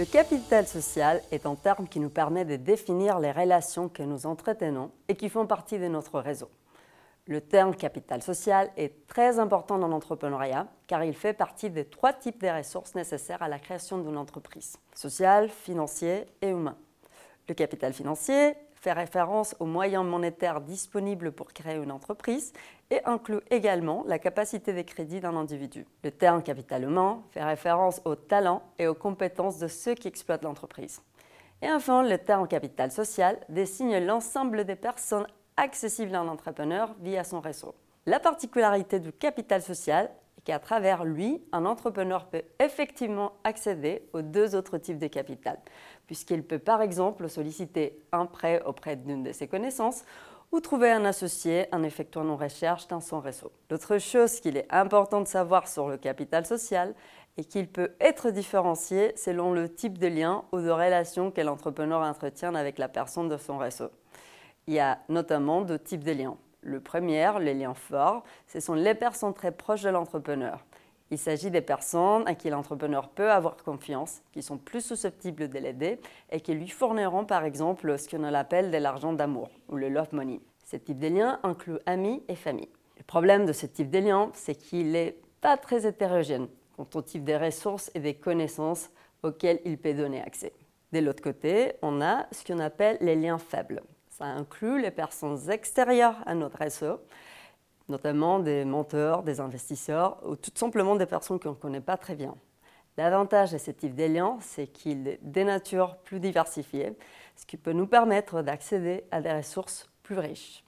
Le capital social est un terme qui nous permet de définir les relations que nous entretenons et qui font partie de notre réseau. Le terme capital social est très important dans l'entrepreneuriat car il fait partie des trois types de ressources nécessaires à la création d'une entreprise, social, financier et humain. Le capital financier fait référence aux moyens monétaires disponibles pour créer une entreprise et inclut également la capacité de crédit d'un individu. Le terme capital humain fait référence aux talents et aux compétences de ceux qui exploitent l'entreprise. Et enfin, le terme capital social désigne l'ensemble des personnes accessibles à un entrepreneur via son réseau. La particularité du capital social qu'à travers lui, un entrepreneur peut effectivement accéder aux deux autres types de capital, puisqu'il peut par exemple solliciter un prêt auprès d'une de ses connaissances ou trouver un associé en effectuant une recherche dans son réseau. L'autre chose qu'il est important de savoir sur le capital social est qu'il peut être différencié selon le type de lien ou de relation que l'entrepreneur entretient avec la personne de son réseau. Il y a notamment deux types de liens. Le premier, les liens forts, ce sont les personnes très proches de l'entrepreneur. Il s'agit des personnes à qui l'entrepreneur peut avoir confiance, qui sont plus susceptibles de l'aider et qui lui fourniront par exemple ce qu'on appelle de l'argent d'amour ou le love money. Ce type de lien inclut amis et famille. Le problème de ce type de lien, c'est qu'il n'est pas très hétérogène quant au type des ressources et des connaissances auxquelles il peut donner accès. De l'autre côté, on a ce qu'on appelle les liens faibles. Ça inclut les personnes extérieures à notre réseau, notamment des mentors, des investisseurs ou tout simplement des personnes qu'on ne connaît pas très bien. L'avantage de ce type liens, c'est qu'il est des natures plus diversifiées, ce qui peut nous permettre d'accéder à des ressources plus riches.